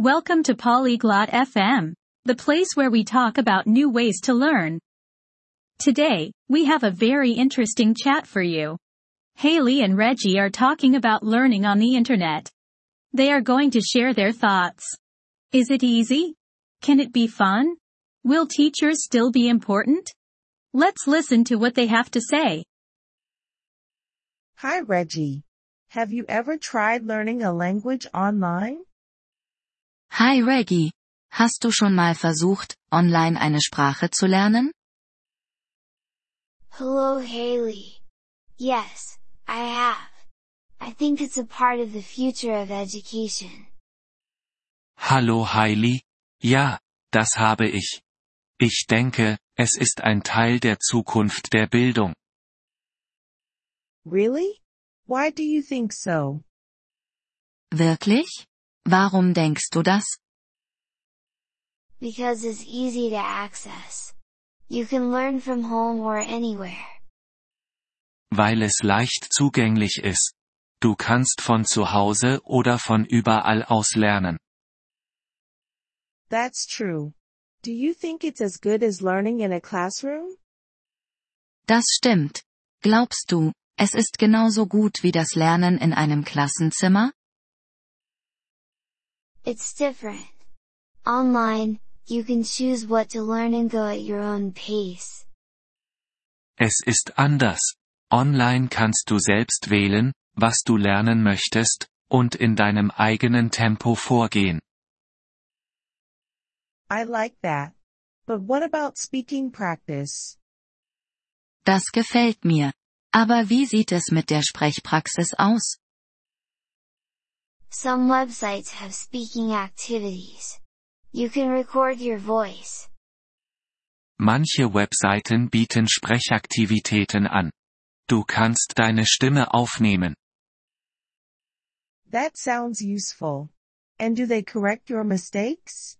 Welcome to Polyglot FM, the place where we talk about new ways to learn. Today, we have a very interesting chat for you. Haley and Reggie are talking about learning on the internet. They are going to share their thoughts. Is it easy? Can it be fun? Will teachers still be important? Let's listen to what they have to say. Hi Reggie. Have you ever tried learning a language online? Hi Reggie. Hast du schon mal versucht, online eine Sprache zu lernen? Hello Haley. Yes, I have. I think it's a part of the future of education. Hallo Hailey, ja, das habe ich. Ich denke, es ist ein Teil der Zukunft der Bildung. Really? Why do you think so? Wirklich? Warum denkst du das? Because it's easy to access. You can learn from home or anywhere. Weil es leicht zugänglich ist. Du kannst von zu Hause oder von überall aus lernen. That's true. Do you think it's as good as learning in a classroom? Das stimmt. Glaubst du, es ist genauso gut wie das Lernen in einem Klassenzimmer? It's different. Online, you can choose what to learn and go at your own pace. Es ist anders. Online kannst du selbst wählen, was du lernen möchtest, und in deinem eigenen Tempo vorgehen. I like that. But what about speaking practice? Das gefällt mir. Aber wie sieht es mit der Sprechpraxis aus? Some websites have speaking activities. You can record your voice. Manche Webseiten bieten Sprechaktivitäten an. Du kannst deine Stimme aufnehmen. That sounds useful. And do they correct your mistakes?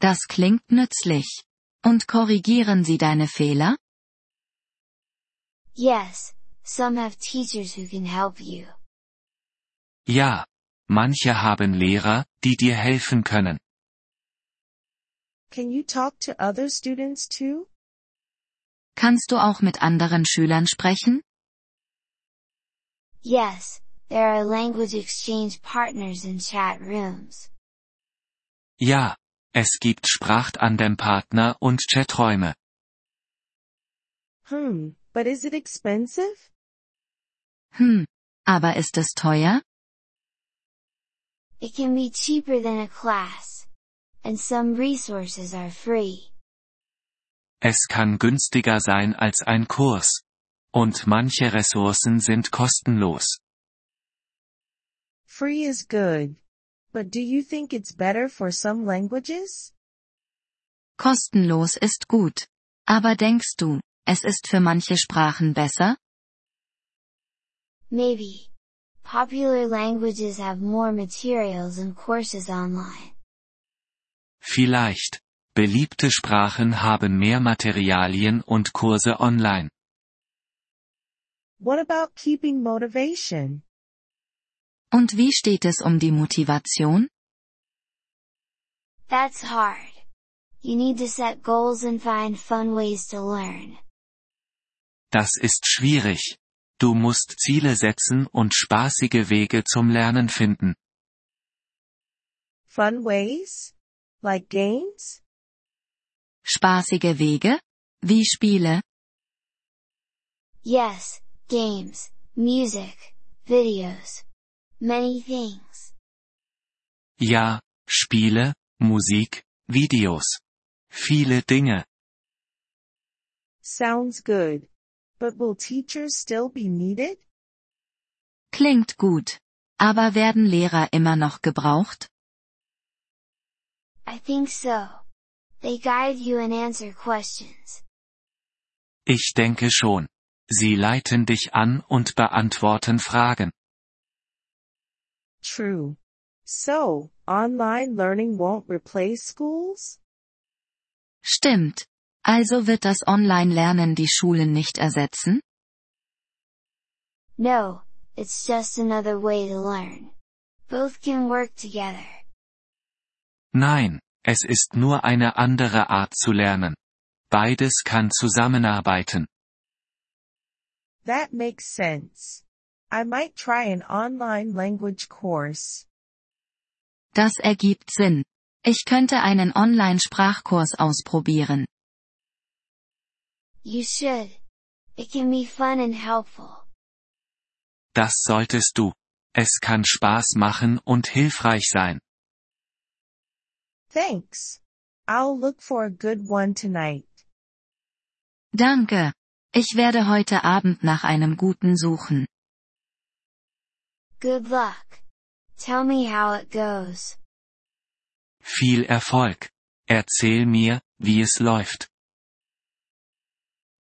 Das klingt nützlich. Und korrigieren sie deine Fehler? Yes, some have teachers who can help you. Ja. Manche haben Lehrer, die dir helfen können. Can you talk to other students too? Kannst du auch mit anderen Schülern sprechen? Yes, there are language exchange partners in chat rooms. Ja. Es gibt Sprachtandem-Partner und Chaträume. Hmm, but is it expensive? Hm. Aber ist es teuer? It can be cheaper than a class. And some resources are free. Es kann günstiger sein als ein Kurs. Und manche Ressourcen sind kostenlos. Free is good. But do you think it's better for some languages? Kostenlos ist gut. Aber denkst du, es ist für manche Sprachen besser? Maybe. Popular languages have more materials and courses online. Vielleicht. Beliebte Sprachen haben mehr Materialien und Kurse online. What about keeping motivation? Und wie steht es um die Motivation? That's hard. You need to set goals and find fun ways to learn. Das ist schwierig. Du musst Ziele setzen und spaßige Wege zum Lernen finden. Fun ways? Like games? Spaßige Wege? Wie Spiele? Yes, games, music, videos. Many things. Ja, Spiele, Musik, Videos. Viele Dinge. Sounds good. But will teachers still be needed? Klingt gut. Aber werden Lehrer immer noch gebraucht? I think so. They guide you and answer questions. Ich denke schon. Sie leiten dich an und beantworten Fragen. True. So, online learning won't replace schools? Stimmt. Also wird das Online-Lernen die Schulen nicht ersetzen? No, it's just another way to learn. Both can work together. Nein, es ist nur eine andere Art zu lernen. Beides kann zusammenarbeiten. That makes sense. I might try an online language course. Das ergibt Sinn. Ich könnte einen Online-Sprachkurs ausprobieren. You should. It can be fun and helpful. Das solltest du. Es kann Spaß machen und hilfreich sein. Thanks. I'll look for a good one tonight. Danke. Ich werde heute Abend nach einem guten suchen. Good luck. Tell me how it goes. Viel Erfolg. Erzähl mir, wie es läuft.